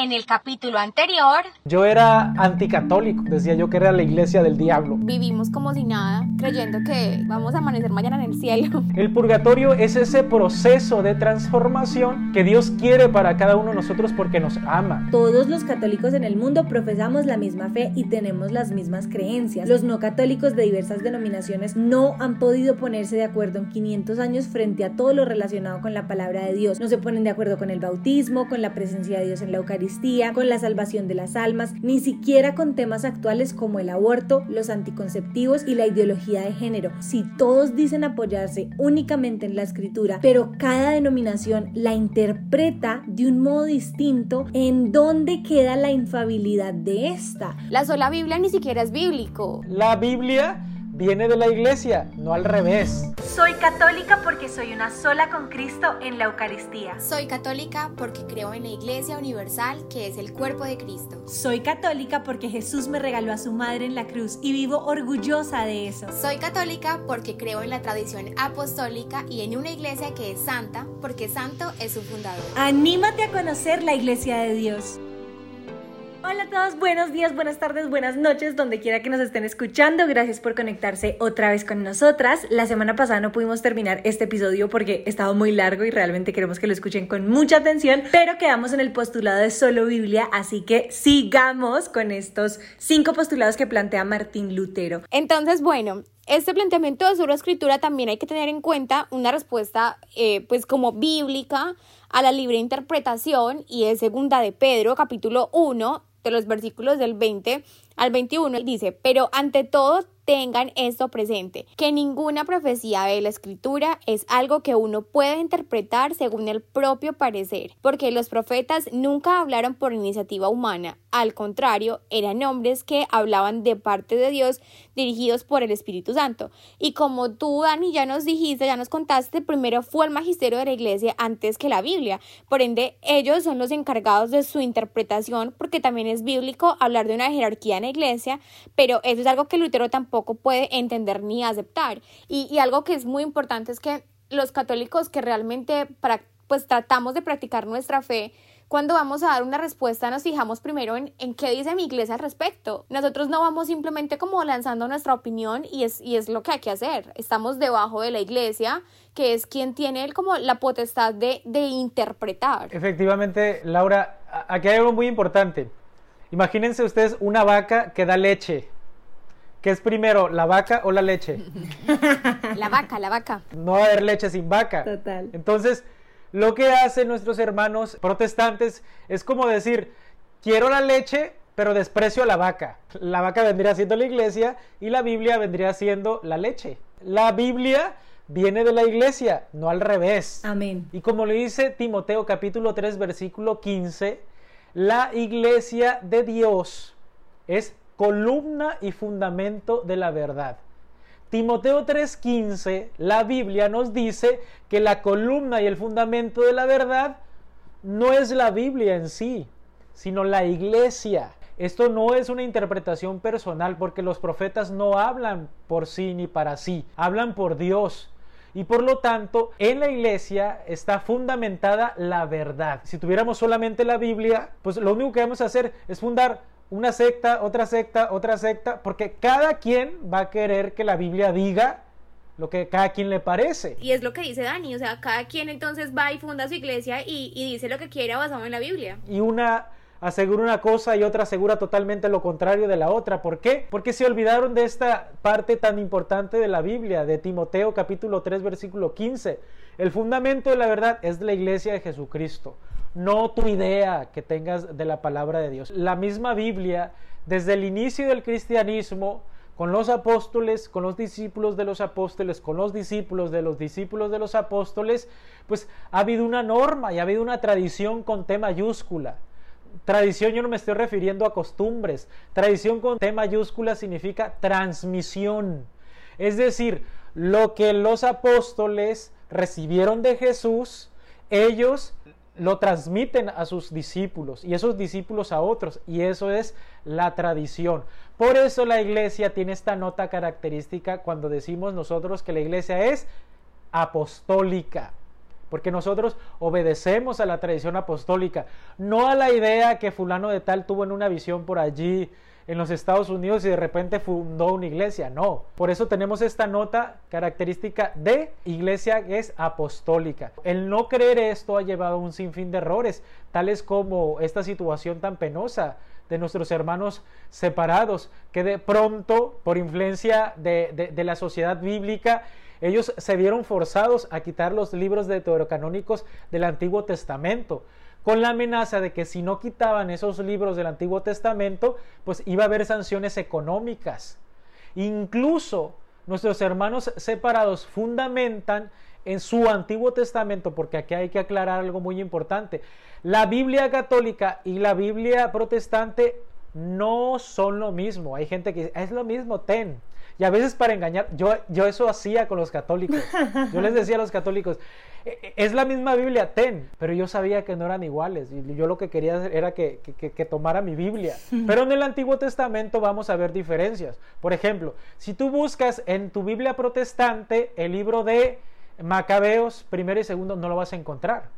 En el capítulo anterior, yo era anticatólico, decía yo que era la iglesia del diablo. Vivimos como si nada, creyendo que vamos a amanecer mañana en el cielo. El purgatorio es ese proceso de transformación que Dios quiere para cada uno de nosotros porque nos ama. Todos los católicos en el mundo profesamos la misma fe y tenemos las mismas creencias. Los no católicos de diversas denominaciones no han podido ponerse de acuerdo en 500 años frente a todo lo relacionado con la palabra de Dios. No se ponen de acuerdo con el bautismo, con la presencia de Dios en la Eucaristía con la salvación de las almas, ni siquiera con temas actuales como el aborto, los anticonceptivos y la ideología de género. Si todos dicen apoyarse únicamente en la escritura, pero cada denominación la interpreta de un modo distinto, ¿en dónde queda la infabilidad de esta? La sola Biblia ni siquiera es bíblico. La Biblia viene de la iglesia, no al revés. Soy católica porque soy una sola con Cristo en la Eucaristía. Soy católica porque creo en la Iglesia Universal, que es el cuerpo de Cristo. Soy católica porque Jesús me regaló a su madre en la cruz y vivo orgullosa de eso. Soy católica porque creo en la tradición apostólica y en una iglesia que es santa, porque santo es su fundador. Anímate a conocer la iglesia de Dios. Hola a todos, buenos días, buenas tardes, buenas noches, donde quiera que nos estén escuchando. Gracias por conectarse otra vez con nosotras. La semana pasada no pudimos terminar este episodio porque estaba muy largo y realmente queremos que lo escuchen con mucha atención, pero quedamos en el postulado de solo Biblia, así que sigamos con estos cinco postulados que plantea Martín Lutero. Entonces, bueno, este planteamiento de solo escritura también hay que tener en cuenta una respuesta eh, pues como bíblica a la libre interpretación y es segunda de Pedro capítulo 1 de los versículos del 20 al 21 dice, pero ante todo tengan esto presente, que ninguna profecía de la escritura es algo que uno puede interpretar según el propio parecer, porque los profetas nunca hablaron por iniciativa humana, al contrario, eran hombres que hablaban de parte de Dios dirigidos por el Espíritu Santo. Y como tú, Dani, ya nos dijiste, ya nos contaste, primero fue el magisterio de la iglesia antes que la Biblia. Por ende, ellos son los encargados de su interpretación, porque también es bíblico hablar de una jerarquía en iglesia, pero eso es algo que Lutero tampoco puede entender ni aceptar. Y, y algo que es muy importante es que los católicos que realmente pues tratamos de practicar nuestra fe, cuando vamos a dar una respuesta nos fijamos primero en, en, qué dice mi iglesia al respecto. Nosotros no vamos simplemente como lanzando nuestra opinión y es, y es lo que hay que hacer. Estamos debajo de la iglesia, que es quien tiene como la potestad de, de interpretar. Efectivamente, Laura, aquí hay algo muy importante. Imagínense ustedes una vaca que da leche. ¿Qué es primero, la vaca o la leche? La vaca, la vaca. No va a haber leche sin vaca. Total. Entonces, lo que hacen nuestros hermanos protestantes es como decir, quiero la leche, pero desprecio a la vaca. La vaca vendría siendo la iglesia y la Biblia vendría siendo la leche. La Biblia viene de la iglesia, no al revés. Amén. Y como le dice Timoteo capítulo 3 versículo 15, la iglesia de Dios es columna y fundamento de la verdad. Timoteo 3:15, la Biblia nos dice que la columna y el fundamento de la verdad no es la Biblia en sí, sino la iglesia. Esto no es una interpretación personal porque los profetas no hablan por sí ni para sí, hablan por Dios. Y por lo tanto, en la iglesia está fundamentada la verdad. Si tuviéramos solamente la Biblia, pues lo único que vamos a hacer es fundar una secta, otra secta, otra secta, porque cada quien va a querer que la Biblia diga lo que cada quien le parece. Y es lo que dice Dani, o sea, cada quien entonces va y funda su iglesia y, y dice lo que quiera basado en la Biblia. Y una asegura una cosa y otra asegura totalmente lo contrario de la otra. ¿Por qué? Porque se olvidaron de esta parte tan importante de la Biblia, de Timoteo capítulo 3 versículo 15. El fundamento de la verdad es la iglesia de Jesucristo no tu idea que tengas de la palabra de Dios. La misma Biblia, desde el inicio del cristianismo, con los apóstoles, con los discípulos de los apóstoles, con los discípulos de los discípulos de los apóstoles, pues ha habido una norma y ha habido una tradición con T mayúscula. Tradición yo no me estoy refiriendo a costumbres. Tradición con T mayúscula significa transmisión. Es decir, lo que los apóstoles recibieron de Jesús, ellos lo transmiten a sus discípulos y esos discípulos a otros y eso es la tradición. Por eso la iglesia tiene esta nota característica cuando decimos nosotros que la iglesia es apostólica. Porque nosotros obedecemos a la tradición apostólica, no a la idea que fulano de tal tuvo en una visión por allí en los Estados Unidos y de repente fundó una iglesia, no. Por eso tenemos esta nota característica de iglesia que es apostólica. El no creer esto ha llevado a un sinfín de errores, tales como esta situación tan penosa de nuestros hermanos separados, que de pronto, por influencia de, de la sociedad bíblica, ellos se vieron forzados a quitar los libros deuterocanónicos del Antiguo Testamento, con la amenaza de que si no quitaban esos libros del Antiguo Testamento, pues iba a haber sanciones económicas. Incluso nuestros hermanos separados fundamentan en su Antiguo Testamento, porque aquí hay que aclarar algo muy importante, la Biblia católica y la Biblia protestante no son lo mismo. Hay gente que dice, es lo mismo, ten. Y a veces para engañar, yo, yo eso hacía con los católicos. Yo les decía a los católicos, e, e, es la misma Biblia, ten, pero yo sabía que no eran iguales. Y yo lo que quería era que, que, que tomara mi Biblia. Pero en el Antiguo Testamento vamos a ver diferencias. Por ejemplo, si tú buscas en tu Biblia protestante el libro de Macabeos, primero y segundo, no lo vas a encontrar.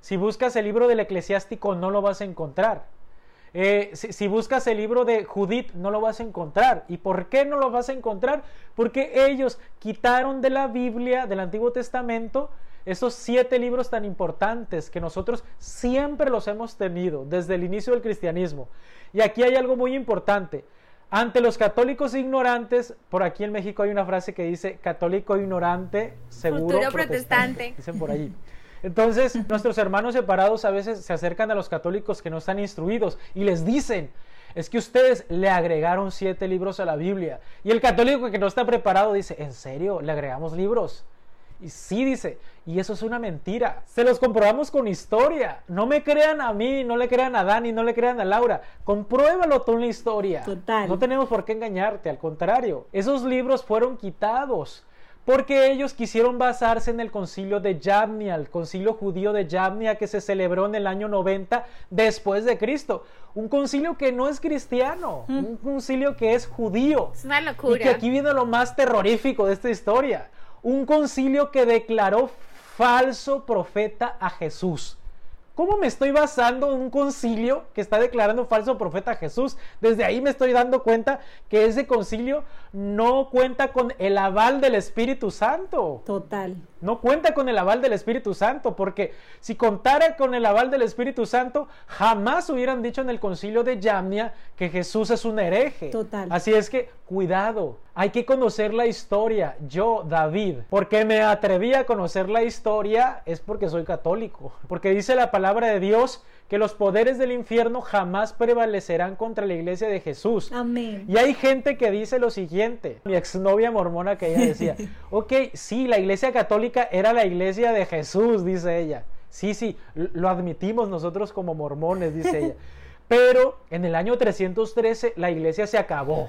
Si buscas el libro del eclesiástico, no lo vas a encontrar. Eh, si, buscas el libro de Judith, no lo vas a encontrar. ¿Y por qué no lo vas a encontrar? Porque ellos quitaron de la Biblia, del Antiguo Testamento, esos siete libros tan importantes que nosotros siempre los hemos tenido desde el inicio del cristianismo. Y aquí hay algo muy importante. Ante los católicos ignorantes, por aquí en México hay una frase que dice católico ignorante, seguro protestante. Dicen por ahí. Entonces, nuestros hermanos separados a veces se acercan a los católicos que no están instruidos y les dicen, es que ustedes le agregaron siete libros a la Biblia. Y el católico que no está preparado dice, ¿en serio? ¿Le agregamos libros? Y sí dice, y eso es una mentira. Se los comprobamos con historia. No me crean a mí, no le crean a Dani, no le crean a Laura. Compruébalo tú en la historia. Total. No tenemos por qué engañarte, al contrario. Esos libros fueron quitados porque ellos quisieron basarse en el concilio de Yavnia, el concilio judío de Yavnia que se celebró en el año 90 después de Cristo. Un concilio que no es cristiano, mm. un concilio que es judío. Es una locura. Y que aquí viene lo más terrorífico de esta historia. Un concilio que declaró falso profeta a Jesús. ¿Cómo me estoy basando en un concilio que está declarando falso profeta Jesús? Desde ahí me estoy dando cuenta que ese concilio no cuenta con el aval del Espíritu Santo. Total. No cuenta con el aval del Espíritu Santo, porque si contara con el aval del Espíritu Santo, jamás hubieran dicho en el concilio de Yamnia que Jesús es un hereje. Total. Así es que, cuidado, hay que conocer la historia. Yo, David, porque me atreví a conocer la historia es porque soy católico, porque dice la palabra de Dios que los poderes del infierno jamás prevalecerán contra la iglesia de Jesús. Amén. Y hay gente que dice lo siguiente, mi exnovia mormona que ella decía, ok, sí, la iglesia católica era la iglesia de Jesús, dice ella. Sí, sí, lo admitimos nosotros como mormones, dice ella. Pero en el año 313 la iglesia se acabó.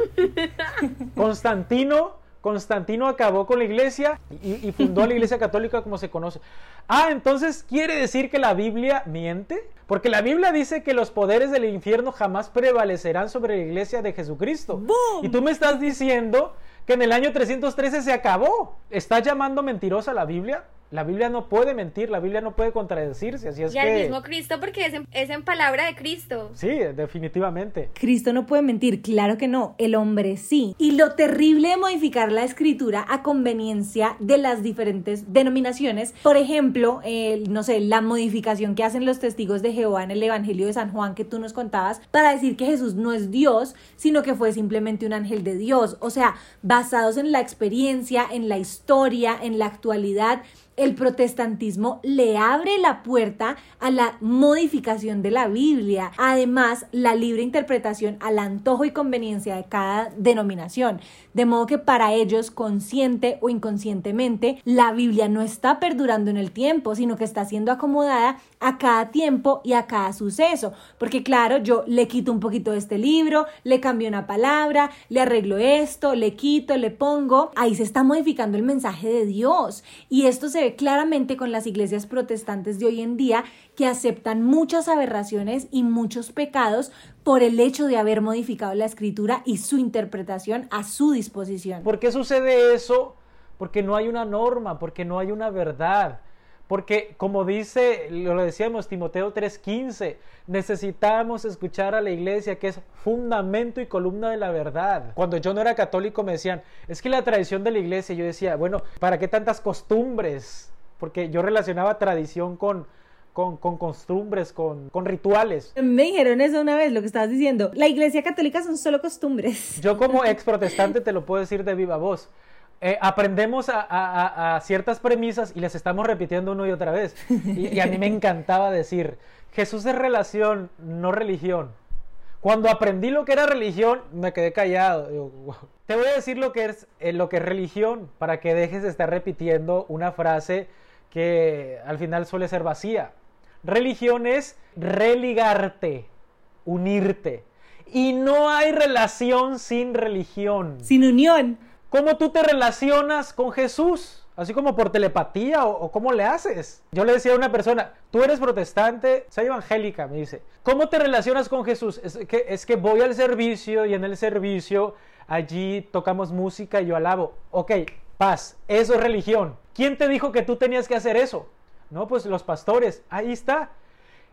Constantino Constantino acabó con la iglesia y, fundó la iglesia católica como se conoce. Ah, entonces quiere decir que la Biblia miente. Porque la Biblia dice que los poderes del infierno jamás prevalecerán sobre la iglesia de Jesucristo. Y tú me estás diciendo que en el año 313 se acabó. ¿Estás llamando mentirosa la Biblia? La Biblia no puede mentir, la Biblia no puede contradecirse, así es y al mismo Cristo porque es en, es en, palabra de Cristo. Sí, definitivamente. Cristo no puede mentir, claro que no, el hombre sí. Y lo terrible de modificar la escritura a conveniencia de las diferentes denominaciones, por ejemplo, no sé, la modificación que hacen los testigos de Jehová en el Evangelio de San Juan que tú nos contabas para decir que Jesús no es Dios, sino que fue simplemente un ángel de Dios. O sea, basados en la experiencia, en la historia, en la actualidad el protestantismo le abre la puerta a la modificación de la Biblia. Además, la libre interpretación al antojo y conveniencia de cada denominación. De modo que para ellos, consciente o inconscientemente, la Biblia no está perdurando en el tiempo, sino que está siendo acomodada a cada tiempo y a cada suceso. Porque claro, yo le quito un poquito de este libro, le cambio una palabra, le arreglo esto, le quito, le pongo. Ahí se está modificando el mensaje de Dios. Y esto se ve claramente con las iglesias protestantes de hoy en día que aceptan muchas aberraciones y muchos pecados por el hecho de haber modificado la escritura y su interpretación a su disposición. ¿Por qué sucede eso? Porque no hay una norma, porque no hay una verdad Porque como dice, lo decíamos Timoteo 3:15, necesitamos escuchar a la iglesia que es fundamento y columna de la verdad. Cuando yo no era católico me decían, es que la tradición de la iglesia, yo decía, bueno, ¿para qué tantas costumbres? Porque yo relacionaba tradición con, con, con, costumbres, con, con, rituales. Me dijeron eso una vez, lo que estabas diciendo. La iglesia católica son solo costumbres. Yo como ex protestante te lo puedo decir de viva voz. Eh, aprendemos a, a, a, ciertas premisas y las estamos repitiendo una y otra vez. Y, y, a mí me encantaba decir, Jesús es relación, no religión. Cuando aprendí lo que era religión, me quedé callado. Digo, wow. Te voy a decir lo que, es, eh, lo que es religión para que dejes de estar repitiendo una frase que al final suele ser vacía. Religión es religarte, unirte. Y no hay relación sin religión. Sin unión. ¿Cómo tú te relacionas con Jesús? Así como por telepatía o, cómo le haces. Yo le decía a una persona, tú eres protestante, soy evangélica, me dice, ¿cómo te relacionas con Jesús? Es que, es que voy al servicio y en el servicio allí tocamos música y yo alabo. Ok, paz, eso es religión. ¿Quién te dijo que tú tenías que hacer eso? No, pues los pastores, ahí está.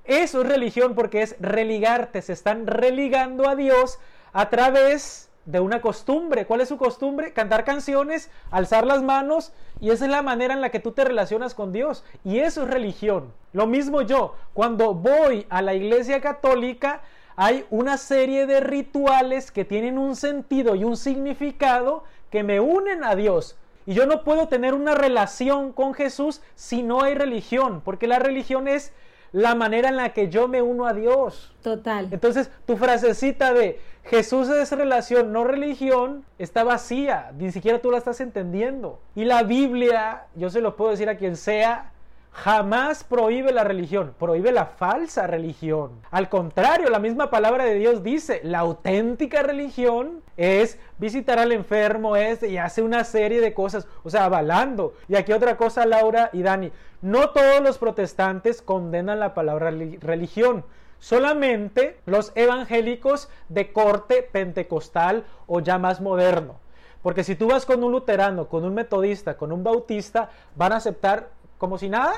Eso es religión porque es religarte, se están religando a Dios a través de una costumbre. ¿Cuál es su costumbre? Cantar canciones, alzar las manos y esa es la manera en la que tú te relacionas con Dios. Y eso es religión. Lo mismo yo, cuando voy a la iglesia católica, hay una serie de rituales que tienen un sentido y un significado que me unen a Dios. Y yo no puedo tener una relación con Jesús si no hay religión, porque la religión es la manera en la que yo me uno a Dios. Total. Entonces, tu frasecita de Jesús es relación, no religión, está vacía, ni siquiera tú la estás entendiendo. Y la Biblia, yo se lo puedo decir a quien sea, jamás prohíbe la religión, prohíbe la falsa religión. Al contrario, la misma palabra de Dios dice, la auténtica religión es visitar al enfermo, es y hace una serie de cosas, o sea, avalando. Y aquí otra cosa, Laura y Dani, no todos los protestantes condenan la palabra religión. Solamente los evangélicos de corte pentecostal o ya más moderno. Porque si tú vas con un luterano, con un metodista, con un bautista, van a aceptar como si nada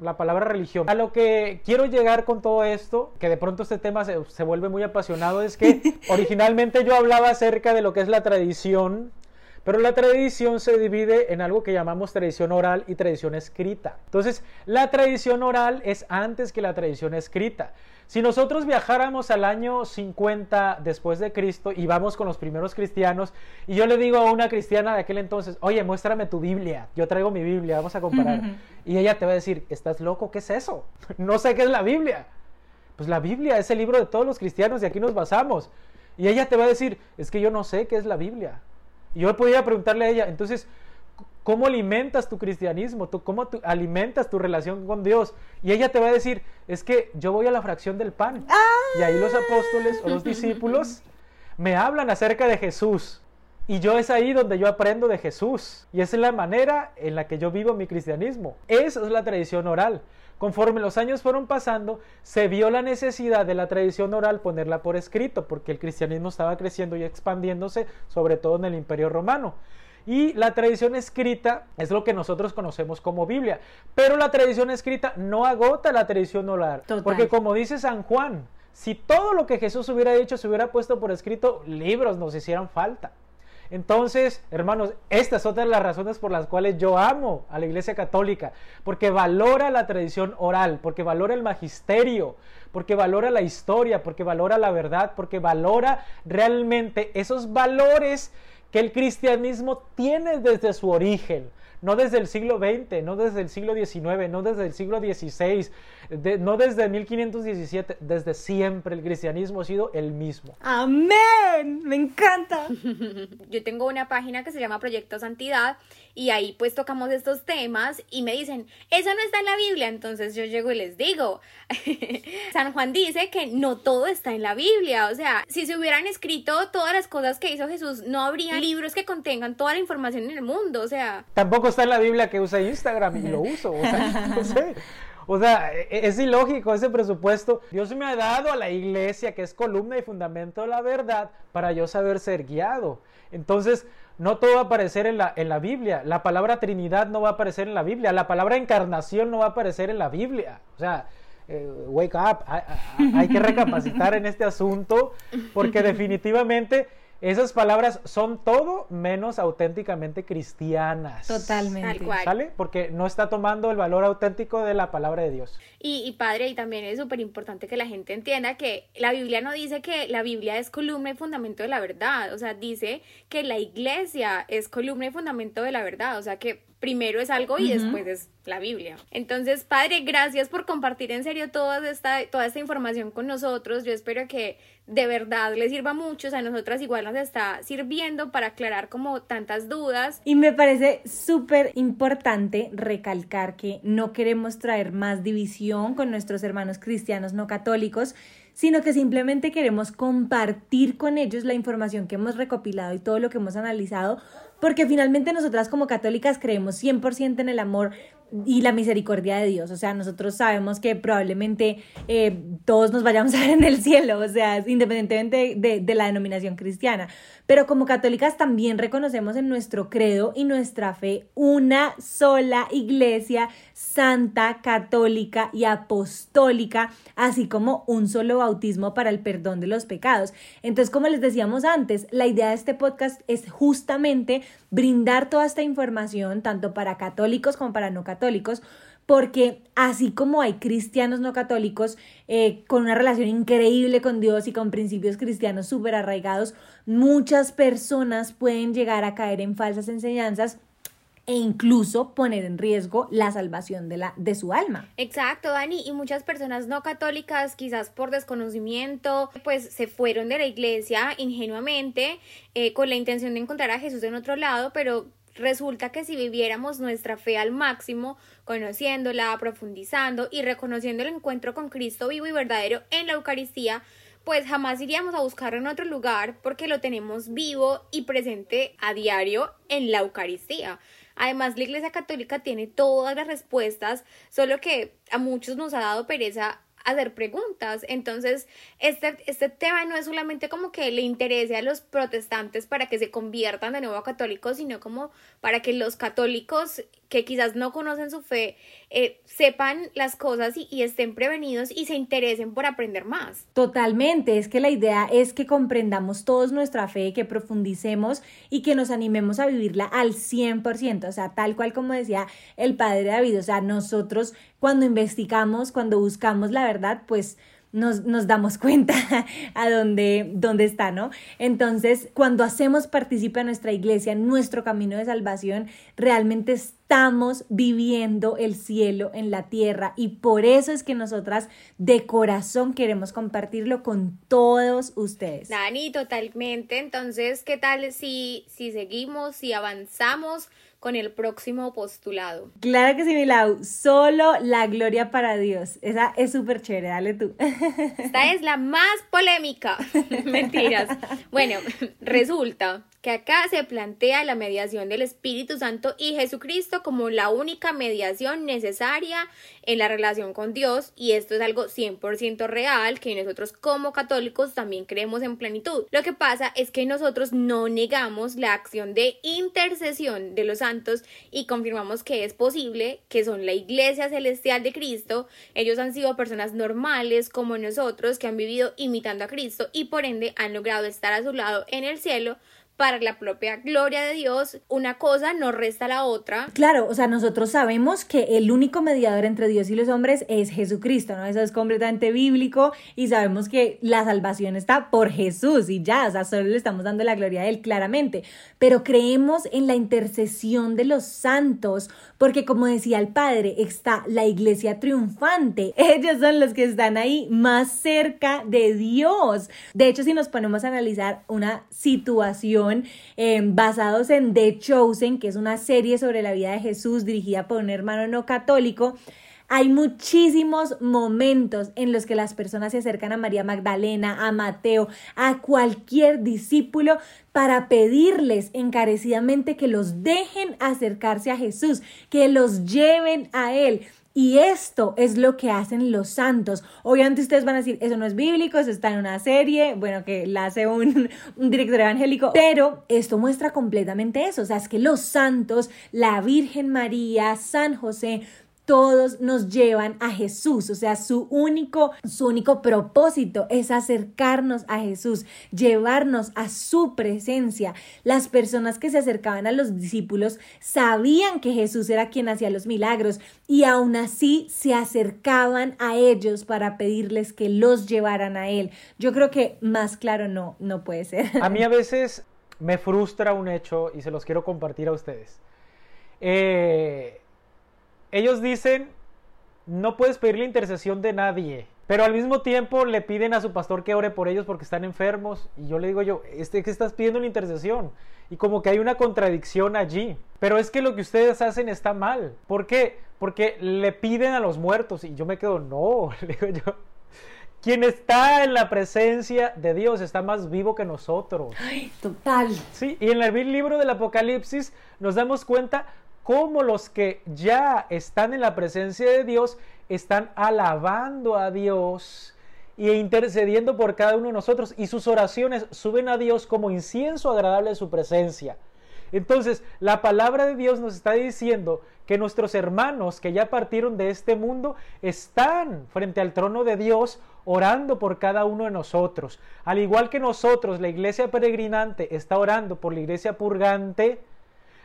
la palabra religión. A lo que quiero llegar con todo esto, que de pronto este tema se, se, vuelve muy apasionado, es que originalmente yo hablaba acerca de lo que es la tradición, pero la tradición se divide en algo que llamamos tradición oral y tradición escrita. Entonces, la tradición oral es antes que la tradición escrita. Si nosotros viajáramos al año 50 después de Cristo y vamos con los primeros cristianos y yo le digo a una cristiana de aquel entonces, oye, muéstrame tu Biblia, yo traigo mi Biblia, vamos a comparar. Y ella te va a decir, ¿estás loco? ¿Qué es eso? no sé qué es la Biblia. Pues la Biblia es el libro de todos los cristianos y aquí nos basamos. Y ella te va a decir, es que yo no sé qué es la Biblia. Y yo podría preguntarle a ella, entonces, ¿cómo alimentas tu cristianismo? ¿Tú, ¿Cómo tú alimentas tu relación con Dios? Y ella te va a decir, es que yo voy a la fracción del pan. Y ahí los apóstoles o los discípulos me hablan acerca de Jesús. Y yo es ahí donde yo aprendo de Jesús. Y esa es la manera en la que yo vivo mi cristianismo. Esa es la tradición oral. Conforme los años fueron pasando, se vio la necesidad de la tradición oral ponerla por escrito, porque el cristianismo estaba creciendo y expandiéndose, sobre todo en el Imperio Romano. Y la tradición escrita es lo que nosotros conocemos como Biblia. Pero la tradición escrita no agota la tradición oral. Total. Porque como dice San Juan, si todo lo que Jesús hubiera dicho se hubiera puesto por escrito, libros nos hicieran falta. Entonces, hermanos, esta es otra de las razones por las cuales yo amo a la Iglesia Católica, porque valora la tradición oral, porque valora el magisterio, porque valora la historia, porque valora la verdad, porque valora realmente esos valores que el cristianismo tiene desde su origen, no desde el siglo XX, no desde el siglo XIX, no desde el siglo XVI, de, no desde 1517, desde siempre el cristianismo ha sido el mismo. Amén, me encanta. Yo tengo una página que se llama Proyecto Santidad y ahí pues tocamos estos temas y me dicen, eso no está en la Biblia, entonces yo llego y les digo, San Juan dice que no todo está en la Biblia, o sea, si se hubieran escrito todas las cosas que hizo Jesús, no habría libros que contengan toda la información en el mundo, o sea... Tampoco está en la Biblia que usa Instagram y lo uso, o sea, no sé. O sea, e, es ilógico ese presupuesto. Dios me ha dado a la iglesia, que es columna y fundamento de la verdad, para yo saber ser guiado. Entonces, no todo va a aparecer en la, en la Biblia. La palabra Trinidad no va a aparecer en la Biblia. La palabra encarnación no va a aparecer en la Biblia. O sea, eh, wake up. hay que recapacitar en este asunto porque definitivamente esas palabras son todo menos auténticamente cristianas. Totalmente. ¿Sale? Porque no está tomando el valor auténtico de la palabra de Dios. Y, y padre, y también es súper importante que la gente entienda que la Biblia no dice que la Biblia es columna y fundamento de la verdad. O sea, dice que la iglesia es columna y fundamento de la verdad. O sea, que primero es algo y después es la Biblia. Entonces, Padre, gracias por compartir en serio toda esta, toda esta información con nosotros. Yo espero que de verdad les sirva mucho. O sea, a nosotras igual nos está sirviendo para aclarar como tantas dudas. Y me parece súper importante recalcar que no queremos traer más división con nuestros hermanos cristianos no católicos, sino que simplemente queremos compartir con ellos la información que hemos recopilado y todo lo que hemos analizado porque finalmente nosotras como católicas creemos 100% en el amor y la misericordia de Dios. O sea, nosotros sabemos que probablemente eh, todos nos vayamos a ver en el cielo, o sea, independientemente de, de, la denominación cristiana. Pero como católicas también reconocemos en nuestro credo y nuestra fe una sola iglesia santa, católica y apostólica, así como un solo bautismo para el perdón de los pecados. Entonces, como les decíamos antes, la idea de este podcast es justamente brindar toda esta información, tanto para católicos como para no católicos, porque así como hay cristianos no católicos eh, con una relación increíble con Dios y con principios cristianos súper arraigados, muchas personas pueden llegar a caer en falsas enseñanzas e incluso poner en riesgo la salvación de, la, de su alma. Exacto, Dani, y muchas personas no católicas, quizás por desconocimiento, pues se fueron de la iglesia ingenuamente eh, con la intención de encontrar a Jesús en otro lado, pero resulta que si viviéramos nuestra fe al máximo, conociéndola, profundizando y reconociendo el encuentro con Cristo vivo y verdadero en la Eucaristía, pues jamás iríamos a buscarlo en otro lugar porque lo tenemos vivo y presente a diario en la Eucaristía. Además, la Iglesia Católica tiene todas las respuestas, solo que a muchos nos ha dado pereza hacer preguntas. Entonces, este, este tema no es solamente como que le interese a los protestantes para que se conviertan de nuevo a católicos, sino como para que los católicos que quizás no conocen su fe eh, sepan las cosas y, y, estén prevenidos y se interesen por aprender más. Totalmente, es que la idea es que comprendamos todos nuestra fe, que profundicemos y que nos animemos a vivirla al 100%, o sea, tal cual como decía el padre David, o sea, nosotros cuando investigamos, cuando buscamos la verdad, pues nos, nos, damos cuenta a dónde, dónde está, ¿no? Entonces, cuando hacemos participar a nuestra iglesia nuestro camino de salvación, realmente estamos viviendo el cielo en la tierra y por eso es que nosotras de corazón queremos compartirlo con todos ustedes. Dani, totalmente. Entonces, ¿qué tal si, si seguimos, si avanzamos? Con el próximo postulado. Claro que sí, Milau. Solo la gloria para Dios. Esa es súper chévere. Dale tú. Esta es la más polémica. Mentiras. Bueno, resulta que acá se plantea la mediación del Espíritu Santo y Jesucristo como la única mediación necesaria en la relación con Dios y esto es algo 100% real que nosotros como católicos también creemos en plenitud. Lo que pasa es que nosotros no negamos la acción de intercesión de los santos y confirmamos que es posible, que son la iglesia celestial de Cristo, ellos han sido personas normales como nosotros que han vivido imitando a Cristo y por ende han logrado estar a su lado en el cielo para la propia gloria de Dios, una cosa no resta la otra. Claro, o sea, nosotros sabemos que el único mediador entre Dios y los hombres es Jesucristo, ¿no? Eso es completamente bíblico y sabemos que la salvación está por Jesús y ya, o sea, solo le estamos dando la gloria a Él claramente, pero creemos en la intercesión de los santos, porque como decía el Padre, está la iglesia triunfante, ellos son los que están ahí más cerca de Dios. De hecho, si nos ponemos a analizar una situación, eh, basados en The Chosen, que es una serie sobre la vida de Jesús dirigida por un hermano no católico. Hay muchísimos momentos en los que las personas se acercan a María Magdalena, a Mateo, a cualquier discípulo para pedirles encarecidamente que los dejen acercarse a Jesús, que los lleven a Él. Y esto es lo que hacen los santos. Obviamente ustedes van a decir, eso no es bíblico, eso está en una serie, bueno, que la hace un, director evangélico, pero esto muestra completamente eso. O sea, es que los santos, la Virgen María, San José, todos nos llevan a Jesús, o sea, su único, su único propósito es acercarnos a Jesús, llevarnos a su presencia. Las personas que se acercaban a los discípulos sabían que Jesús era quien hacía los milagros y aún así se acercaban a ellos para pedirles que los llevaran a él. Yo creo que más claro no no puede ser. A mí a veces me frustra un hecho y se los quiero compartir a ustedes. Eh, ellos dicen, no puedes pedir la intercesión de nadie, pero al mismo tiempo le piden a su pastor que ore por ellos porque están enfermos. Y yo le digo yo, este que estás pidiendo la intercesión. Y como que hay una contradicción allí. Pero es que lo que ustedes hacen está mal. ¿Por qué? Porque le piden a los muertos. Y yo me quedo, no, le digo yo. Quien está en la presencia de Dios está más vivo que nosotros. Ay, total. Sí, y en el libro del Apocalipsis nos damos cuenta cómo los que ya están en la presencia de Dios están alabando a Dios e intercediendo por cada uno de nosotros y sus oraciones suben a Dios como incienso agradable de su presencia. Entonces, la palabra de Dios nos está diciendo que nuestros hermanos que ya partieron de este mundo están frente al trono de Dios orando por cada uno de nosotros. Al igual que nosotros, la iglesia peregrinante está orando por la iglesia purgante,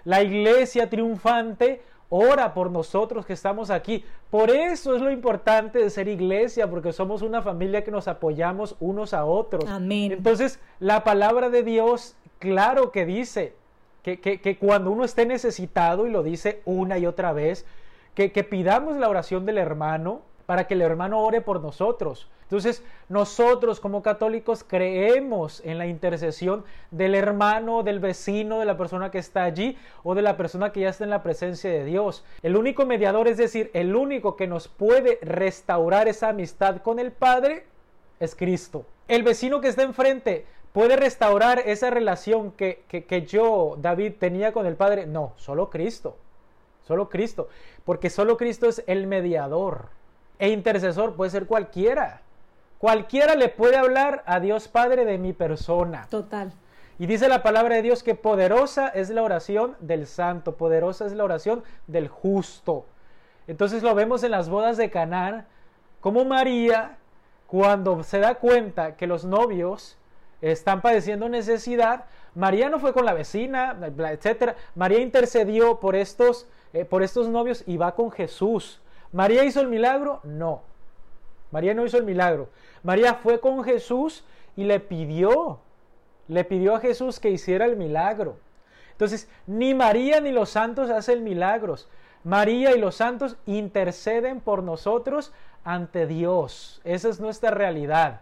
la iglesia triunfante ora por nosotros que estamos aquí. Por eso es lo importante de ser iglesia, porque somos una familia que nos apoyamos unos a otros. Amén. Entonces, la palabra de Dios, claro que dice que, que, cuando uno esté necesitado, y lo dice una y otra vez, que, que pidamos la oración del hermano para que el hermano ore por nosotros. Entonces, nosotros como católicos creemos en la intercesión del hermano, del vecino, de la persona que está allí o de la persona que ya está en la presencia de Dios. El único mediador, es decir, el único que nos puede restaurar esa amistad con el Padre, es Cristo. El vecino que está enfrente puede restaurar esa relación que, que, yo, David, tenía con el Padre. No, solo Cristo. Solo Cristo. Porque solo Cristo es el mediador. E intercesor puede ser cualquiera. Cualquiera le puede hablar a Dios Padre de mi persona. Total. Y dice la palabra de Dios que poderosa es la oración del santo, poderosa es la oración del justo. Entonces lo vemos en las bodas de Canaán, como María, cuando se da cuenta que los novios están padeciendo necesidad, María no fue con la vecina, etcétera. María intercedió por estos, eh, por estos novios y va con Jesús. ¿María hizo el milagro? No. María no hizo el milagro. María fue con Jesús y le pidió, le pidió a Jesús que hiciera el milagro. Entonces, ni María ni los santos hacen milagros. María y los santos interceden por nosotros ante Dios. Esa es nuestra realidad.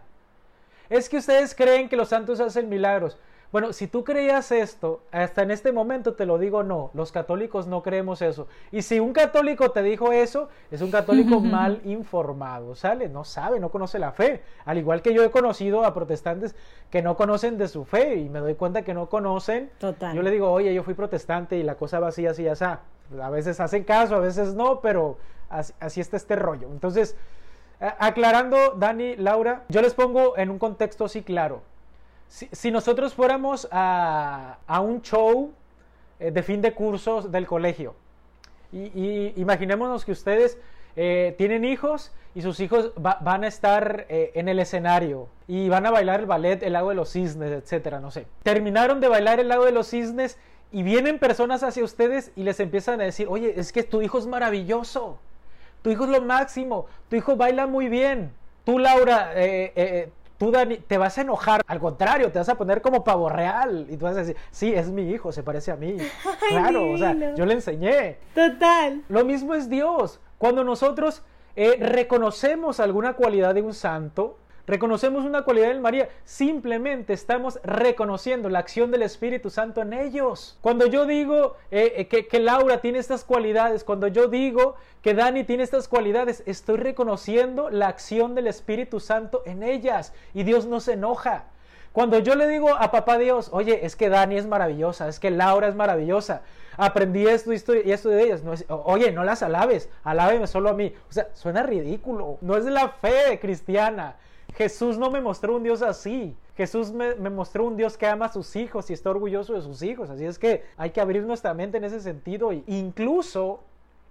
Es que ustedes creen que los santos hacen milagros. Bueno, si tú creías esto, hasta en este momento te lo digo no, los católicos no creemos eso. Y si un católico te dijo eso, es un católico mal informado, ¿sale? No sabe, no conoce la fe. Al igual que yo he conocido a protestantes que no conocen de su fe y me doy cuenta que no conocen. Total. Yo le digo, oye, yo fui protestante y la cosa va así, así, así. A veces hacen caso, a veces no, pero así, así está este rollo. Entonces, aclarando, Dani, Laura, yo les pongo en un contexto así claro si, nosotros fuéramos a, un show eh, de fin de cursos del colegio, y, imaginémonos que ustedes eh, tienen hijos y sus hijos van a estar eh, en el escenario y van a bailar el ballet El lago de los cisnes, etcétera, no sé. Terminaron de bailar el lago de los cisnes y vienen personas hacia ustedes y les empiezan a decir, oye, es que tu hijo es maravilloso, tu hijo es lo máximo, tu hijo baila muy bien. Tú, Laura, eh, tú, Dani, te vas a enojar. Al contrario, te vas a poner como pavo real. Y tú vas a decir, sí, es mi hijo, se parece a mí. claro, o sea, yo le enseñé. Total. Lo mismo es Dios. Cuando nosotros eh, reconocemos alguna cualidad de un santo, reconocemos una cualidad de María, simplemente estamos reconociendo la acción del Espíritu Santo en ellos. Cuando yo digo eh, eh, que, Laura tiene estas cualidades, cuando yo digo que Dani tiene estas cualidades, estoy reconociendo la acción del Espíritu Santo en ellas y Dios no se enoja. Cuando yo le digo a papá Dios, oye, es que Dani es maravillosa, es que Laura es maravillosa, aprendí esto y esto, y esto de ellas, no es, oye, no las alabes, alábeme solo a mí. O sea, suena ridículo, no es la fe cristiana. Jesús no me mostró un Dios así. Jesús me, me, mostró un Dios que ama a sus hijos y está orgulloso de sus hijos. Así es que hay que abrir nuestra mente en ese sentido. E incluso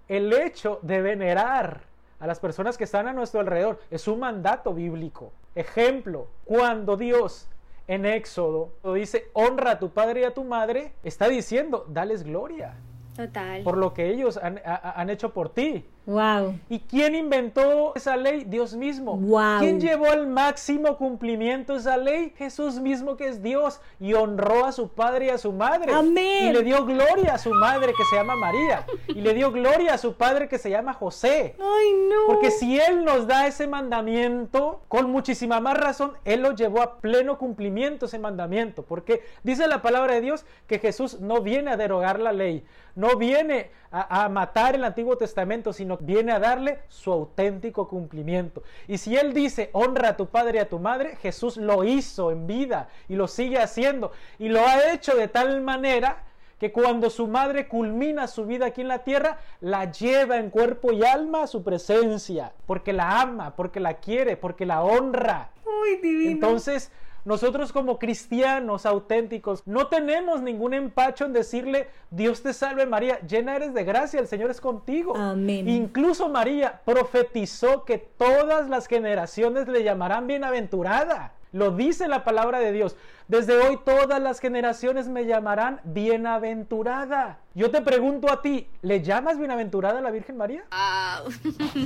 el hecho de venerar a las personas que están a nuestro alrededor es un mandato bíblico. Ejemplo, cuando Dios en Éxodo dice, honra a tu padre y a tu madre, está diciendo, dales gloria. Total. Por lo que ellos han, han hecho por ti. Wow. ¿Y quién inventó esa ley? Dios mismo. Wow. ¿Quién llevó al máximo cumplimiento esa ley? Jesús mismo que es Dios y honró a su padre y a su madre. Amén. Y le dio gloria a su madre que se llama María y le dio gloria a su padre que se llama José. Ay, no. Porque si él nos da ese mandamiento, con muchísima más razón, él lo llevó a pleno cumplimiento ese mandamiento, porque dice la palabra de Dios que Jesús no viene a derogar la ley, no viene a, a matar el Antiguo Testamento, sino viene a darle su auténtico cumplimiento. Y si Él dice, honra a tu padre y a tu madre, Jesús lo hizo en vida y lo sigue haciendo. Y lo ha hecho de tal manera que cuando su madre culmina su vida aquí en la tierra, la lleva en cuerpo y alma a su presencia, porque la ama, porque la quiere, porque la honra. Uy, divino. Entonces, nosotros como cristianos auténticos no tenemos ningún empacho en decirle, Dios te salve María, llena eres de gracia, el Señor es contigo. Amén. Incluso María profetizó que todas las generaciones le llamarán bienaventurada. Lo dice la palabra de Dios. Desde hoy todas las generaciones me llamarán bienaventurada. Yo te pregunto a ti, ¿le llamas bienaventurada a la Virgen María?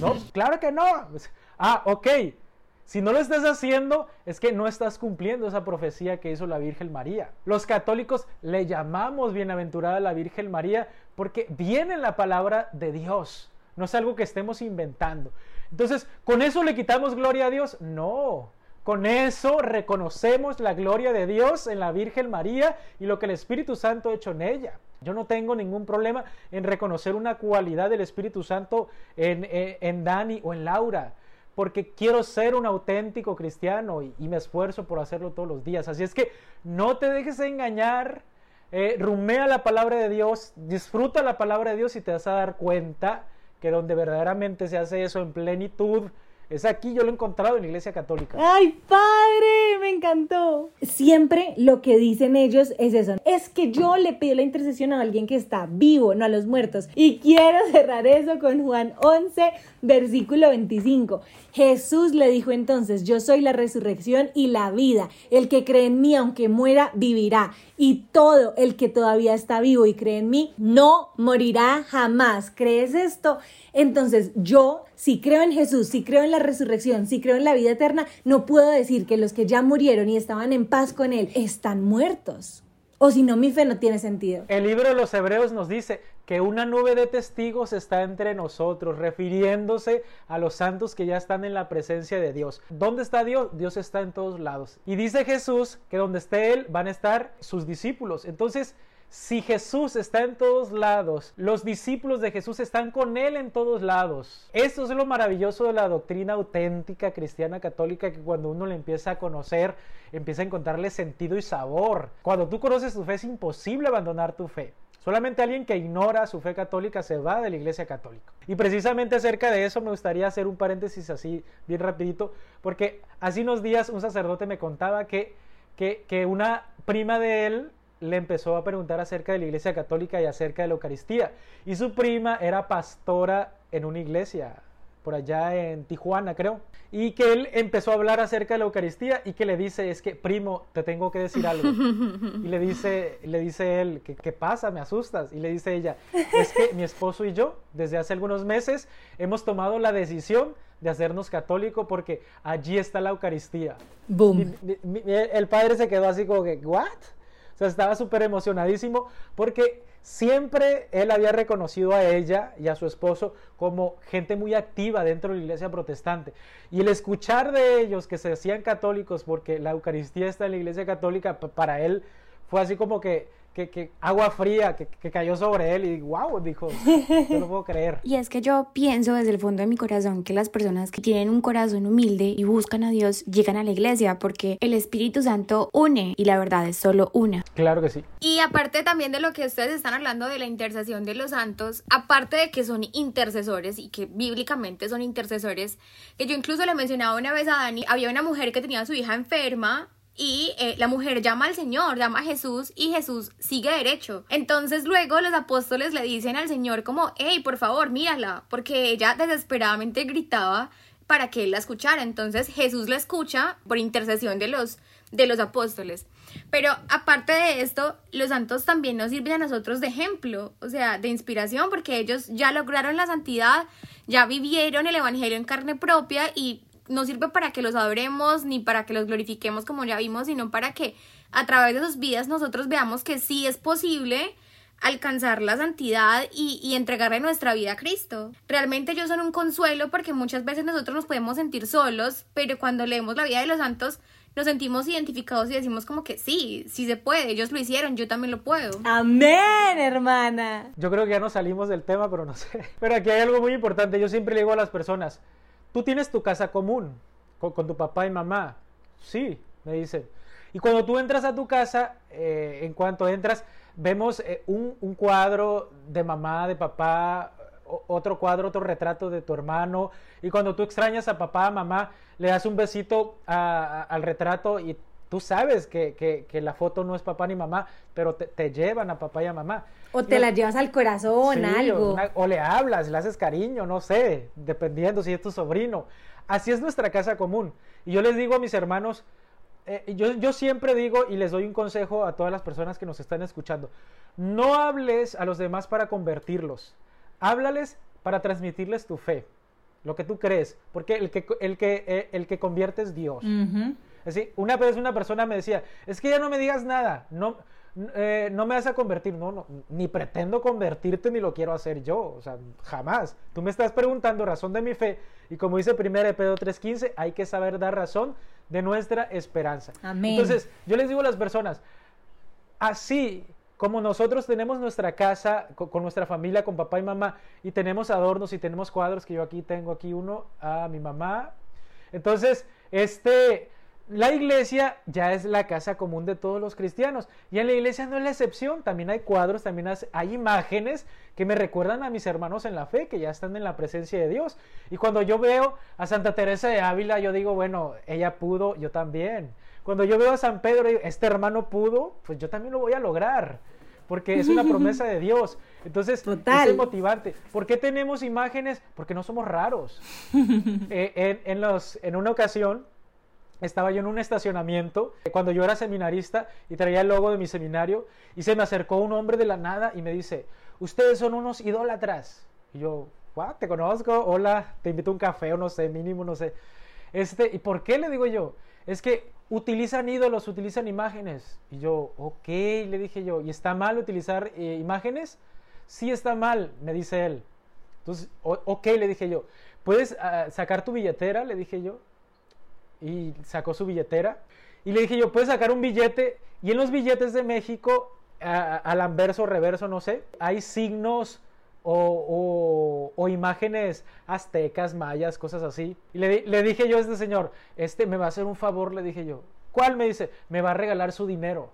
No, claro que no. Ah, ok. Si no lo estás haciendo, es que no estás cumpliendo esa profecía que hizo la Virgen María. Los católicos le llamamos bienaventurada a la Virgen María porque viene en la palabra de Dios. No es algo que estemos inventando. Entonces, ¿con eso le quitamos gloria a Dios? No. Con eso reconocemos la gloria de Dios en la Virgen María y lo que el Espíritu Santo ha hecho en ella. Yo no tengo ningún problema en reconocer una cualidad del Espíritu Santo en, en, en Dani o en Laura porque quiero ser un auténtico cristiano y, me esfuerzo por hacerlo todos los días. Así es que no te dejes engañar, eh, rumea la palabra de Dios, disfruta la palabra de Dios y te vas a dar cuenta que donde verdaderamente se hace eso en plenitud, es aquí, yo lo he encontrado en la Iglesia Católica. ¡Ay, padre! Me encantó. Siempre lo que dicen ellos es eso. Es que yo le pido la intercesión a alguien que está vivo, no a los muertos. Y quiero cerrar eso con Juan 11, versículo 25. Jesús le dijo entonces, yo soy la resurrección y la vida. El que cree en mí, aunque muera, vivirá. Y todo el que todavía está vivo y cree en mí, no morirá jamás. ¿Crees esto? Entonces yo, si creo en Jesús, si creo en la resurrección, si creo en la vida eterna, no puedo decir que los que ya murieron y estaban en paz con Él están muertos. O si no, mi fe no tiene sentido. El libro de los Hebreos nos dice que una nube de testigos está entre nosotros, refiriéndose a los santos que ya están en la presencia de Dios. ¿Dónde está Dios? Dios está en todos lados. Y dice Jesús que donde esté Él van a estar sus discípulos. Entonces, si Jesús está en todos lados, los discípulos de Jesús están con Él en todos lados. Esto es lo maravilloso de la doctrina auténtica cristiana católica que cuando uno le empieza a conocer, empieza a encontrarle sentido y sabor. Cuando tú conoces tu fe es imposible abandonar tu fe. Solamente alguien que ignora su fe católica se va de la iglesia católica. Y precisamente acerca de eso me gustaría hacer un paréntesis así bien rapidito, porque hace unos días un sacerdote me contaba que, que, que una prima de él le empezó a preguntar acerca de la iglesia católica y acerca de la Eucaristía. Y su prima era pastora en una iglesia, por allá en Tijuana, creo. Y que él empezó a hablar acerca de la Eucaristía y que le dice, es que, primo, te tengo que decir algo. Y le dice, le dice él, ¿qué, ¿qué pasa? Me asustas. Y le dice ella, es que mi esposo y yo, desde hace algunos meses, hemos tomado la decisión de hacernos católico porque allí está la Eucaristía. Boom. Y, el padre se quedó así como que, ¿what? O sea, estaba súper emocionadísimo porque siempre él había reconocido a ella y a su esposo como gente muy activa dentro de la iglesia protestante. Y el escuchar de ellos que se hacían católicos porque la Eucaristía está en la iglesia católica, para él fue así como que, que, que agua fría que, que, cayó sobre él y wow, dijo, no lo puedo creer. Y es que yo pienso desde el fondo de mi corazón que las personas que tienen un corazón humilde y buscan a Dios llegan a la iglesia porque el Espíritu Santo une y la verdad es solo una. Claro que sí. Y aparte también de lo que ustedes están hablando de la intercesión de los santos, aparte de que son intercesores y que bíblicamente son intercesores, que yo incluso le mencionaba una vez a Dani, había una mujer que tenía a su hija enferma y eh, la mujer llama al Señor, llama a Jesús y Jesús sigue derecho. Entonces luego los apóstoles le dicen al Señor como, hey, por favor, mírala, porque ella desesperadamente gritaba para que él la escuchara. Entonces Jesús la escucha por intercesión de los, de los apóstoles. Pero aparte de esto, los santos también nos sirven a nosotros de ejemplo, o sea, de inspiración, porque ellos ya lograron la santidad, ya vivieron el Evangelio en carne propia y no sirve para que los adoremos ni para que los glorifiquemos como ya vimos, sino para que a través de sus vidas nosotros veamos que sí es posible alcanzar la santidad y, y, entregarle nuestra vida a Cristo. Realmente ellos son un consuelo porque muchas veces nosotros nos podemos sentir solos, pero cuando leemos la vida de los santos nos sentimos identificados y decimos como que sí, sí se puede, ellos lo hicieron, yo también lo puedo. Amén, hermana. Yo creo que ya no salimos del tema, pero no sé. Pero aquí hay algo muy importante, yo siempre le digo a las personas, tú tienes tu casa común con, tu papá y mamá. Sí, me dicen. Y cuando tú entras a tu casa, eh, en cuanto entras, vemos eh, un, cuadro de mamá, de papá, otro cuadro, otro retrato de tu hermano. Y cuando tú extrañas a papá, a mamá, le das un besito al retrato y tú sabes que, que, que, la foto no es papá ni mamá, pero te, te llevan a papá y a mamá. O te la llevas al corazón, sí, algo. Una, o le hablas, le haces cariño, no sé, dependiendo si es tu sobrino. Así es nuestra casa común. Y yo les digo a mis hermanos, eh, yo, yo, siempre digo y les doy un consejo a todas las personas que nos están escuchando, no hables a los demás para convertirlos, háblales para transmitirles tu fe, lo que tú crees, porque el que, el que, eh, el que convierte es Dios. Uh -huh. Así, una vez una persona me decía, es que ya no me digas nada, no, eh, no me vas a convertir, no, no, ni pretendo convertirte ni lo quiero hacer yo, o sea, jamás. Tú me estás preguntando razón de mi fe y como dice 1 Pedro 3.15, hay que saber dar razón de nuestra esperanza. Amén. Entonces, yo les digo a las personas, así como nosotros tenemos nuestra casa con, con, nuestra familia, con papá y mamá, y tenemos adornos y tenemos cuadros, que yo aquí tengo aquí uno a mi mamá. Entonces, este, la iglesia ya es la casa común de todos los cristianos. Y en la iglesia no es la excepción. También hay cuadros, también hay imágenes que me recuerdan a mis hermanos en la fe, que ya están en la presencia de Dios. Y cuando yo veo a Santa Teresa de Ávila, yo digo, bueno, ella pudo, yo también. Cuando yo veo a San Pedro, digo, este hermano pudo, pues yo también lo voy a lograr. Porque es una promesa de Dios. Entonces, Total. es motivante. ¿Por qué tenemos imágenes? Porque no somos raros. eh, en, en, los, en una ocasión, estaba yo en un estacionamiento cuando yo era seminarista y traía el logo de mi seminario y se me acercó un hombre de la nada y me dice, ustedes son unos idólatras. Y yo, ¿What? ¿te conozco? Hola, te invito a un café o no sé, mínimo, no sé. Este, ¿Y por qué le digo yo? Es que utilizan ídolos, utilizan imágenes. Y yo, ok, le dije yo, ¿y está mal utilizar eh, imágenes? Sí está mal, me dice él. Entonces, ok, le dije yo, ¿puedes uh, sacar tu billetera? Le dije yo y sacó su billetera. Y le dije yo, ¿puedes sacar un billete? Y en los billetes de México, al anverso, reverso, no sé, hay signos o, o, o, imágenes aztecas, mayas, cosas así. Y le, le, dije yo a este señor, este me va a hacer un favor, le dije yo. ¿Cuál? Me dice, me va a regalar su dinero.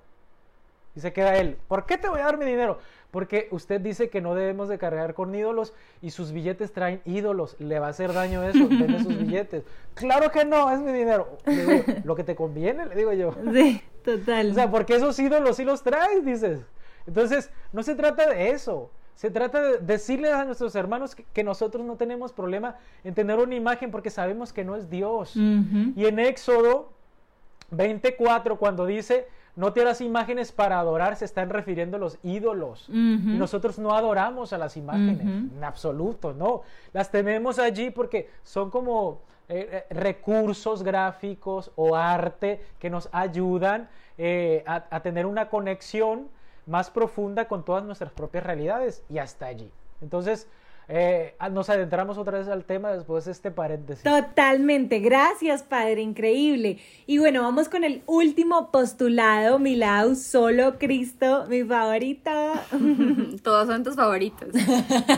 Y se queda él, ¿por qué te voy a dar mi dinero? Porque usted dice que no debemos de cargar con ídolos y sus billetes traen ídolos. Le va a hacer daño eso, deme sus billetes. Claro que no, es mi dinero. Digo, lo que te conviene, le digo yo. Sí, total. O sea, porque esos ídolos sí los traes, dices. Entonces, no se trata de eso. Se trata de decirles a nuestros hermanos que, que, nosotros no tenemos problema en tener una imagen porque sabemos que no es Dios. Uh -huh. Y en Éxodo 24, cuando dice no te harás imágenes para adorar, se están refiriendo a los ídolos. Uh -huh. Y nosotros no adoramos a las imágenes, uh -huh. en absoluto, no. Las tenemos allí porque son como eh, recursos gráficos o arte que nos ayudan eh, a, a tener una conexión más profunda con todas nuestras propias realidades y hasta allí. Entonces, eh, nos adentramos otra vez al tema después de este paréntesis. Totalmente, gracias Padre, increíble. Y bueno, vamos con el último postulado, Milau, solo Cristo, mi favorito. Todos son tus favoritos.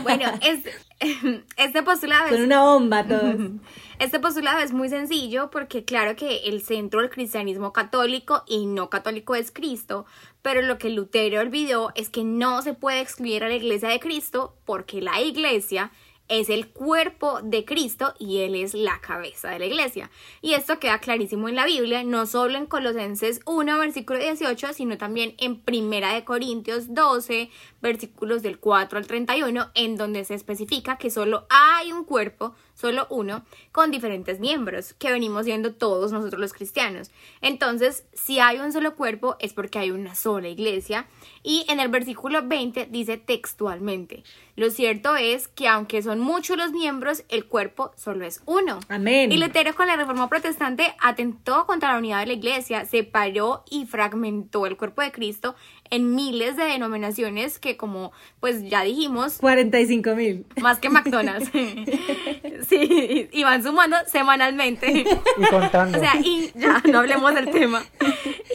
bueno, es, este postulado es... una bomba todos. Este postulado es muy sencillo porque claro que el centro del cristianismo católico y no católico es Cristo, pero lo que Lutero olvidó es que no se puede excluir a la iglesia de Cristo porque la iglesia es el cuerpo de Cristo y Él es la cabeza de la iglesia. Y esto queda clarísimo en la Biblia, no solo en Colosenses 1, versículo 18, sino también en Primera de Corintios 12, versículos del 4 al 31, en donde se especifica que solo hay un cuerpo, solo uno, con diferentes miembros, que venimos siendo todos nosotros los cristianos. Entonces, si hay un solo cuerpo, es porque hay una sola iglesia. Y en el versículo 20 dice textualmente, lo cierto es que aunque son muchos los miembros, el cuerpo solo es uno. Amén. Y Lutero con la reforma protestante atentó contra la unidad de la iglesia, separó y fragmentó el cuerpo de Cristo en miles de denominaciones que como pues ya dijimos 45 mil. más que McDonald's. Sí y van sumando semanalmente. Y contando. O sea y ya no hablemos del tema.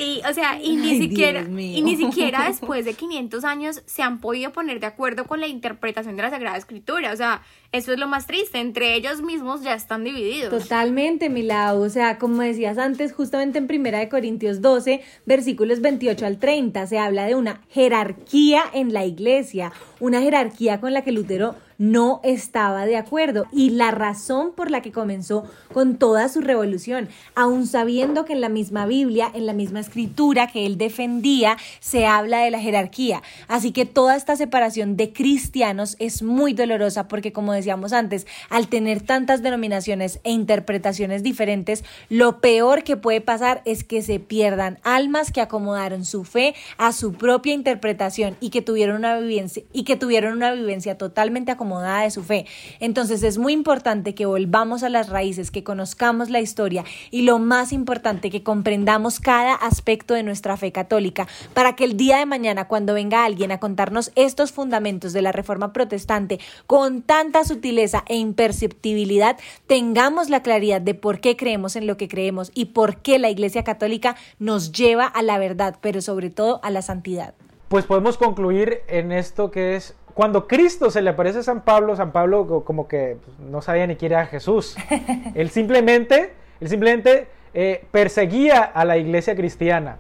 Y o sea y ni siquiera y ni siquiera después de 500 años se han podido poner de acuerdo con la interpretación de la Sagrada Escritura. O sea eso es lo más triste, entre ellos mismos ya están divididos. Totalmente, Milau. O sea, como decías antes, justamente en Primera de Corintios 12, versículos 28 al 30, se habla de una jerarquía en la iglesia, una jerarquía con la que Lutero no estaba de acuerdo y la razón por la que comenzó con toda su revolución, aun sabiendo que en la misma Biblia, en la misma escritura que él defendía, se habla de la jerarquía. Así que toda esta separación de cristianos es muy dolorosa porque, como decíamos antes, al tener tantas denominaciones e interpretaciones diferentes, lo peor que puede pasar es que se pierdan almas que acomodaron su fe a su propia interpretación y que tuvieron una vivencia y que tuvieron una vivencia totalmente acomodada de su fe. Entonces es muy importante que volvamos a las raíces, que conozcamos la historia y lo más importante, que comprendamos cada aspecto de nuestra fe católica para que el día de mañana, cuando venga alguien a contarnos estos fundamentos de la reforma protestante con tanta sutileza e imperceptibilidad, tengamos la claridad de por qué creemos en lo que creemos y por qué la Iglesia Católica nos lleva a la verdad, pero sobre todo a la santidad. Pues podemos concluir en esto que es cuando Cristo se le aparece a San Pablo, San Pablo como que pues, no sabía ni quién era Jesús. él simplemente, él simplemente eh, perseguía a la iglesia cristiana.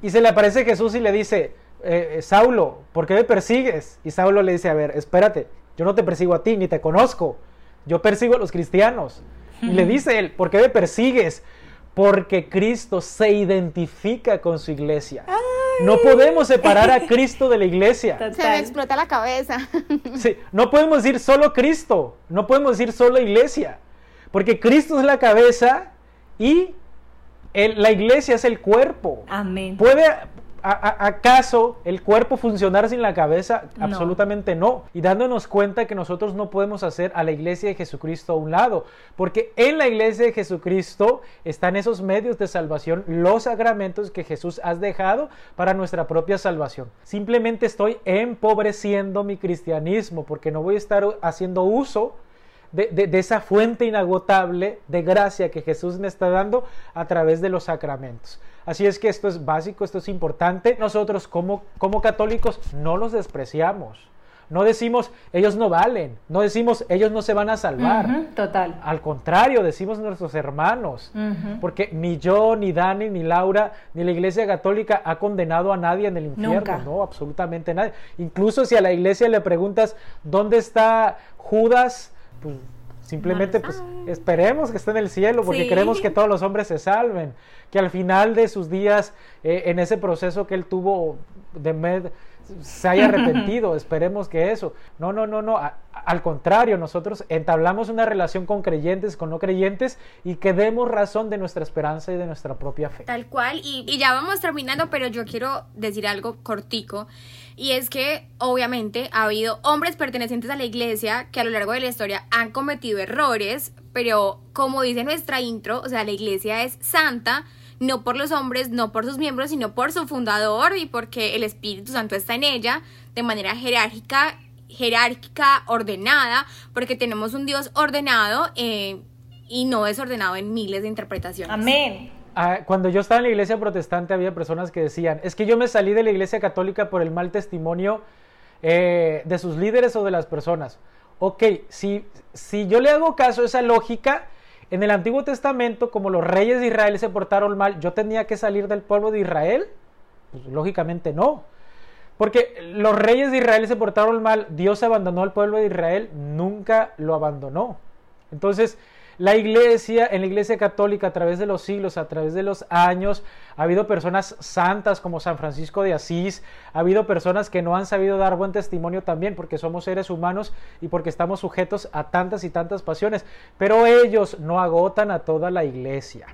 Y se le aparece Jesús y le dice, eh, Saulo, ¿por qué me persigues? Y Saulo le dice, a ver, espérate, yo no te persigo a ti, ni te conozco. Yo persigo a los cristianos. Y le dice él, ¿por qué me persigues? Porque Cristo se identifica con su iglesia. No podemos separar a Cristo de la iglesia. Se me explota la cabeza. Sí, no podemos decir solo Cristo, no podemos decir solo iglesia, porque Cristo es la cabeza y la iglesia es el cuerpo. Amén. Puede, ¿Acaso el cuerpo funcionar sin la cabeza? Absolutamente no. Y dándonos cuenta que nosotros no podemos hacer a la iglesia de Jesucristo a un lado, porque en la iglesia de Jesucristo están esos medios de salvación, los sacramentos que Jesús has dejado para nuestra propia salvación. Simplemente estoy empobreciendo mi cristianismo porque no voy a estar haciendo uso de, esa fuente inagotable de gracia que Jesús me está dando a través de los sacramentos. Así es que esto es básico, esto es importante. Nosotros como, como católicos no los despreciamos. No decimos ellos no valen, no decimos ellos no se van a salvar. total. Al contrario, decimos nuestros hermanos, porque ni yo, ni Dani, ni Laura, ni la Iglesia Católica ha condenado a nadie en el infierno, no, absolutamente nadie. Incluso si a la Iglesia le preguntas dónde está Judas, pues simplemente pues esperemos que esté en el cielo porque queremos que todos los hombres se salven, que al final de sus días eh, en ese proceso que él tuvo de med se haya arrepentido, esperemos que eso. No, no, no, no, al contrario, nosotros entablamos una relación con creyentes, con no creyentes y que demos razón de nuestra esperanza y de nuestra propia fe. Tal cual, y, y ya vamos terminando, pero yo quiero decir algo cortico. Y es que obviamente ha habido hombres pertenecientes a la iglesia que a lo largo de la historia han cometido errores, pero como dice nuestra intro, o sea, la iglesia es santa, no por los hombres, no por sus miembros, sino por su fundador y porque el Espíritu Santo está en ella de manera jerárquica jerárquica, ordenada, porque tenemos un Dios ordenado eh, y no desordenado en miles de interpretaciones. Amén. Ah, Cuando yo estaba en la iglesia protestante había personas que decían, es que yo me salí de la iglesia católica por el mal testimonio eh, de sus líderes o de las personas. Ok, si, si yo le hago caso a esa lógica, en el Antiguo Testamento, como los reyes de Israel se portaron mal, ¿yo tenía que salir del pueblo de Israel? Pues lógicamente no. Porque los reyes de Israel se portaron mal, Dios abandonó al pueblo de Israel, nunca lo abandonó. Entonces, la iglesia, en la iglesia católica, a través de los siglos, a través de los años, ha habido personas santas como San Francisco de Asís, ha habido personas que no han sabido dar buen testimonio también, porque somos seres humanos y porque estamos sujetos a tantas y tantas pasiones, pero ellos no agotan a toda la iglesia.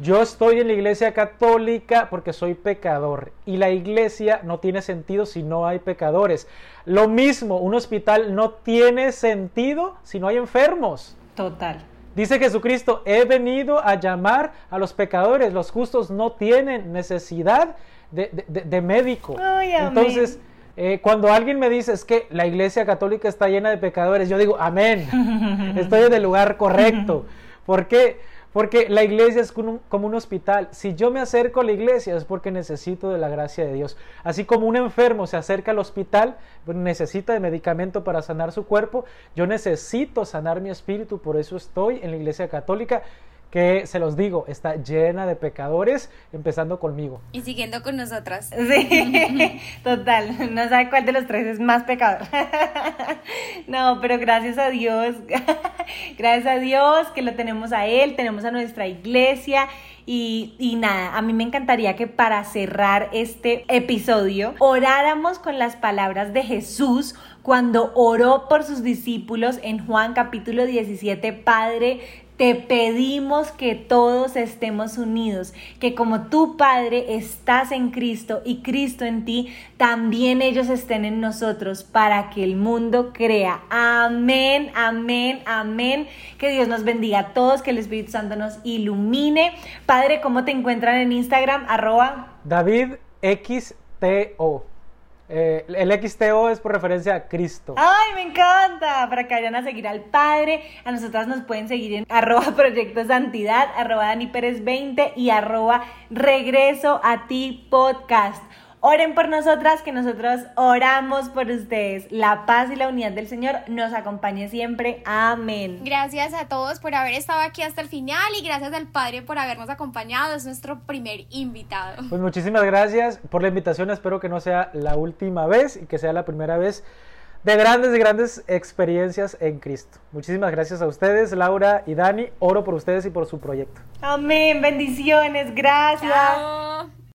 Yo estoy en la iglesia católica porque soy pecador y la iglesia no tiene sentido si no hay pecadores. Lo mismo, un hospital no tiene sentido si no hay enfermos. Total. Dice Jesucristo, he venido a llamar a los pecadores, los justos no tienen necesidad de, de- de- de médico. Ay. Entonces, eh, cuando alguien me dice es que la iglesia católica está llena de pecadores, yo digo, amén, estoy en el lugar correcto. ¿Por qué? Porque la iglesia es como un, hospital. Si yo me acerco a la iglesia es porque necesito de la gracia de Dios. Así como un enfermo se acerca al hospital, pues, necesita de medicamento para sanar su cuerpo, yo necesito sanar mi espíritu, por eso estoy en la iglesia católica que se los digo, está llena de pecadores, empezando conmigo. Y siguiendo con nosotras. Sí, total. No sabe cuál de los tres es más pecador. No, pero gracias a Dios, gracias a Dios que lo tenemos a Él, tenemos a nuestra iglesia. Y, y nada, a mí me encantaría que para cerrar este episodio oráramos con las palabras de Jesús cuando oró por sus discípulos en Juan capítulo 17, Padre, te pedimos que todos estemos unidos, que como tu Padre estás en Cristo y Cristo en ti, también ellos estén en nosotros para que el mundo crea. Amén, amén, amén. Que Dios nos bendiga a todos, que el Espíritu Santo nos ilumine. Padre, ¿cómo te encuentran en Instagram? Arroba. David. Eh, el XTO es por referencia a Cristo. ¡Ay, me encanta! Para que vayan a seguir al Padre. A nosotras nos pueden seguir en arroba Proyecto Santidad, arroba Dani Pérez 20 y arroba Regreso a ti podcast. Oren por nosotras, que nosotros oramos por ustedes. La paz y la unidad del Señor nos acompañe siempre. Amén. Gracias a todos por haber estado aquí hasta el final y gracias al Padre por habernos acompañado. Es nuestro primer invitado. Pues muchísimas gracias por la invitación. Espero que no sea la última vez y que sea la primera vez de grandes, de grandes experiencias en Cristo. Muchísimas gracias a ustedes, Laura y Dani. Oro por ustedes y por su proyecto. Amén. Bendiciones. Gracias. Chao.